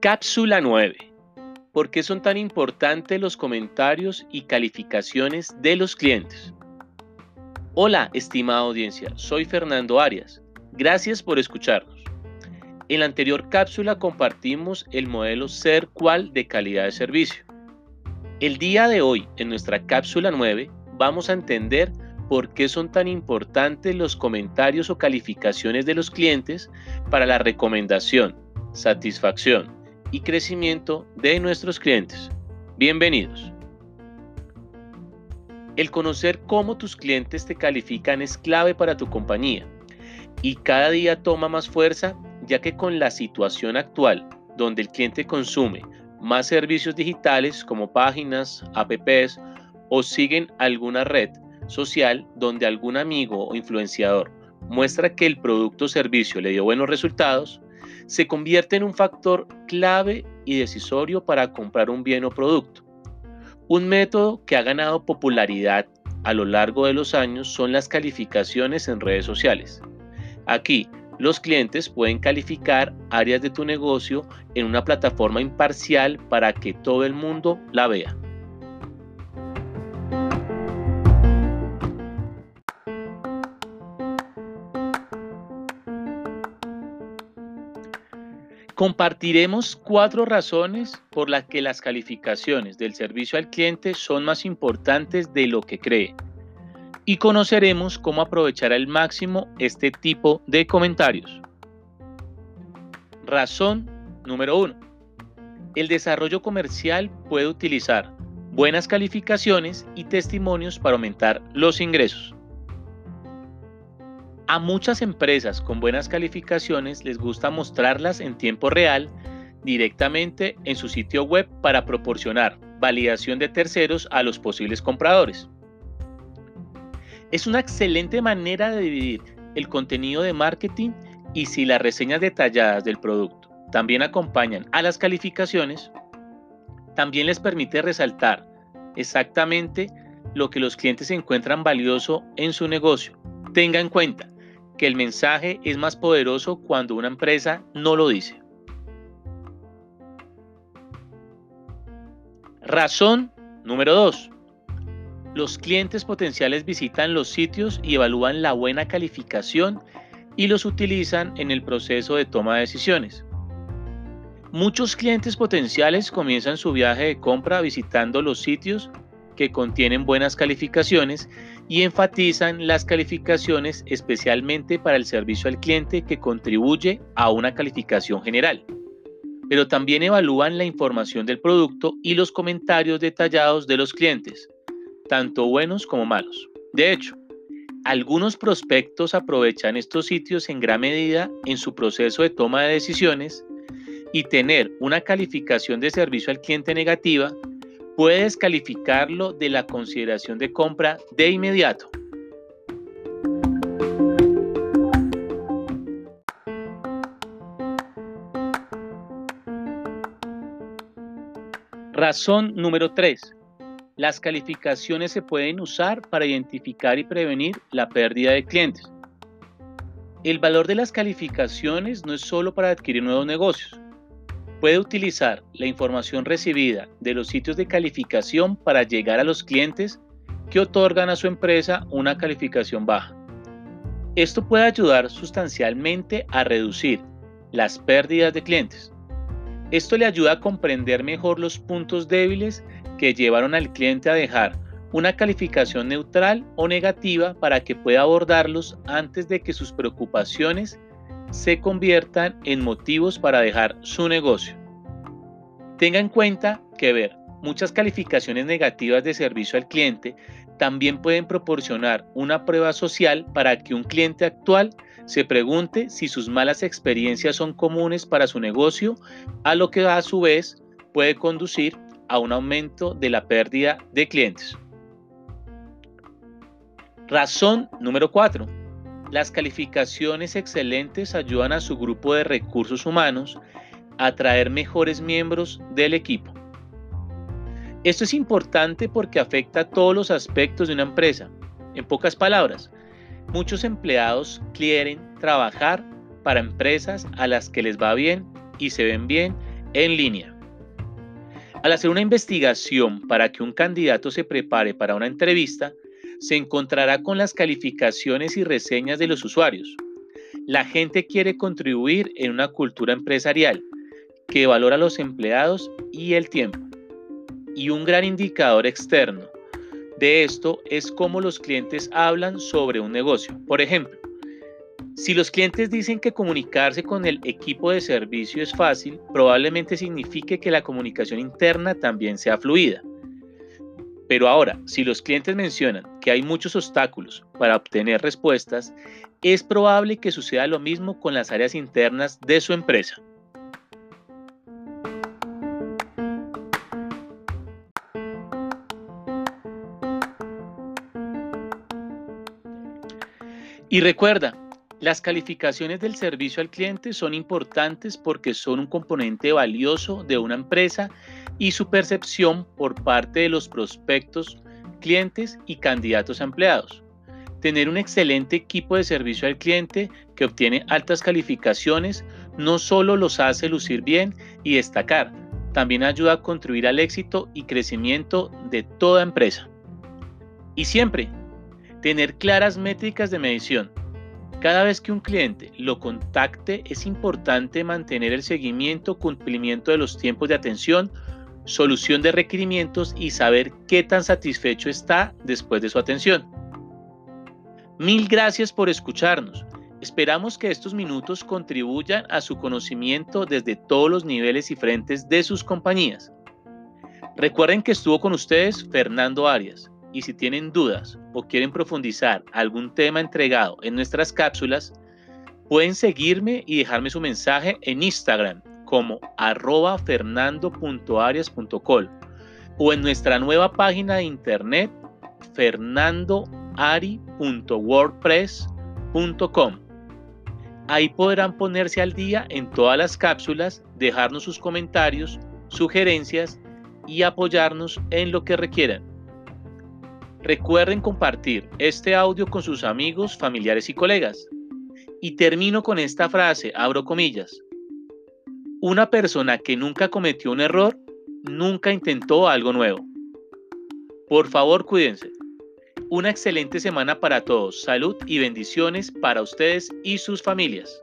Cápsula 9. ¿Por qué son tan importantes los comentarios y calificaciones de los clientes? Hola, estimada audiencia, soy Fernando Arias. Gracias por escucharnos. En la anterior cápsula compartimos el modelo Ser Cual de calidad de servicio. El día de hoy, en nuestra cápsula 9, vamos a entender por qué son tan importantes los comentarios o calificaciones de los clientes para la recomendación, satisfacción y crecimiento de nuestros clientes. Bienvenidos. El conocer cómo tus clientes te califican es clave para tu compañía y cada día toma más fuerza ya que con la situación actual donde el cliente consume más servicios digitales como páginas, apps o siguen alguna red social donde algún amigo o influenciador muestra que el producto o servicio le dio buenos resultados, se convierte en un factor clave y decisorio para comprar un bien o producto. Un método que ha ganado popularidad a lo largo de los años son las calificaciones en redes sociales. Aquí, los clientes pueden calificar áreas de tu negocio en una plataforma imparcial para que todo el mundo la vea. Compartiremos cuatro razones por las que las calificaciones del servicio al cliente son más importantes de lo que cree y conoceremos cómo aprovechar al máximo este tipo de comentarios. Razón número uno. El desarrollo comercial puede utilizar buenas calificaciones y testimonios para aumentar los ingresos. A muchas empresas con buenas calificaciones les gusta mostrarlas en tiempo real directamente en su sitio web para proporcionar validación de terceros a los posibles compradores. Es una excelente manera de dividir el contenido de marketing y si las reseñas detalladas del producto también acompañan a las calificaciones, también les permite resaltar exactamente lo que los clientes encuentran valioso en su negocio. Tenga en cuenta, que el mensaje es más poderoso cuando una empresa no lo dice. Razón número 2. Los clientes potenciales visitan los sitios y evalúan la buena calificación y los utilizan en el proceso de toma de decisiones. Muchos clientes potenciales comienzan su viaje de compra visitando los sitios que contienen buenas calificaciones y enfatizan las calificaciones especialmente para el servicio al cliente que contribuye a una calificación general. Pero también evalúan la información del producto y los comentarios detallados de los clientes, tanto buenos como malos. De hecho, algunos prospectos aprovechan estos sitios en gran medida en su proceso de toma de decisiones y tener una calificación de servicio al cliente negativa puedes calificarlo de la consideración de compra de inmediato. Razón número 3. Las calificaciones se pueden usar para identificar y prevenir la pérdida de clientes. El valor de las calificaciones no es solo para adquirir nuevos negocios, Puede utilizar la información recibida de los sitios de calificación para llegar a los clientes que otorgan a su empresa una calificación baja. Esto puede ayudar sustancialmente a reducir las pérdidas de clientes. Esto le ayuda a comprender mejor los puntos débiles que llevaron al cliente a dejar una calificación neutral o negativa para que pueda abordarlos antes de que sus preocupaciones se conviertan en motivos para dejar su negocio. Tenga en cuenta que ver muchas calificaciones negativas de servicio al cliente también pueden proporcionar una prueba social para que un cliente actual se pregunte si sus malas experiencias son comunes para su negocio, a lo que a su vez puede conducir a un aumento de la pérdida de clientes. Razón número 4 las calificaciones excelentes ayudan a su grupo de recursos humanos a atraer mejores miembros del equipo. Esto es importante porque afecta a todos los aspectos de una empresa. En pocas palabras, Muchos empleados quieren trabajar para empresas a las que les va bien y se ven bien en línea. Al hacer una investigación para que un candidato se prepare para una entrevista, se encontrará con las calificaciones y reseñas de los usuarios. La gente quiere contribuir en una cultura empresarial que valora a los empleados y el tiempo. Y un gran indicador externo de esto es cómo los clientes hablan sobre un negocio. Por ejemplo, si los clientes dicen que comunicarse con el equipo de servicio es fácil, probablemente signifique que la comunicación interna también sea fluida. Pero ahora, si los clientes mencionan que hay muchos obstáculos para obtener respuestas, es probable que suceda lo mismo con las áreas internas de su empresa. Y recuerda, las calificaciones del servicio al cliente son importantes porque son un componente valioso de una empresa y su percepción por parte de los prospectos, clientes y candidatos a empleados. Tener un excelente equipo de servicio al cliente que obtiene altas calificaciones no solo los hace lucir bien y destacar, también ayuda a contribuir al éxito y crecimiento de toda empresa. Y siempre, tener claras métricas de medición cada vez que un cliente lo contacte es importante mantener el seguimiento, cumplimiento de los tiempos de atención, solución de requerimientos y saber qué tan satisfecho está después de su atención. Mil gracias por escucharnos. Esperamos que estos minutos contribuyan a su conocimiento desde todos los niveles y frentes de sus compañías. Recuerden que estuvo con ustedes Fernando Arias y si tienen dudas o quieren profundizar algún tema entregado en nuestras cápsulas, pueden seguirme y dejarme su mensaje en Instagram como arroba fernando.arias.col o en nuestra nueva página de internet fernandoari.wordpress.com. Ahí podrán ponerse al día en todas las cápsulas, dejarnos sus comentarios, sugerencias y apoyarnos en lo que requieran. Recuerden compartir este audio con sus amigos, familiares y colegas. Y termino con esta frase, abro comillas. Una persona que nunca cometió un error, nunca intentó algo nuevo. Por favor, cuídense. Una excelente semana para todos. Salud y bendiciones para ustedes y sus familias.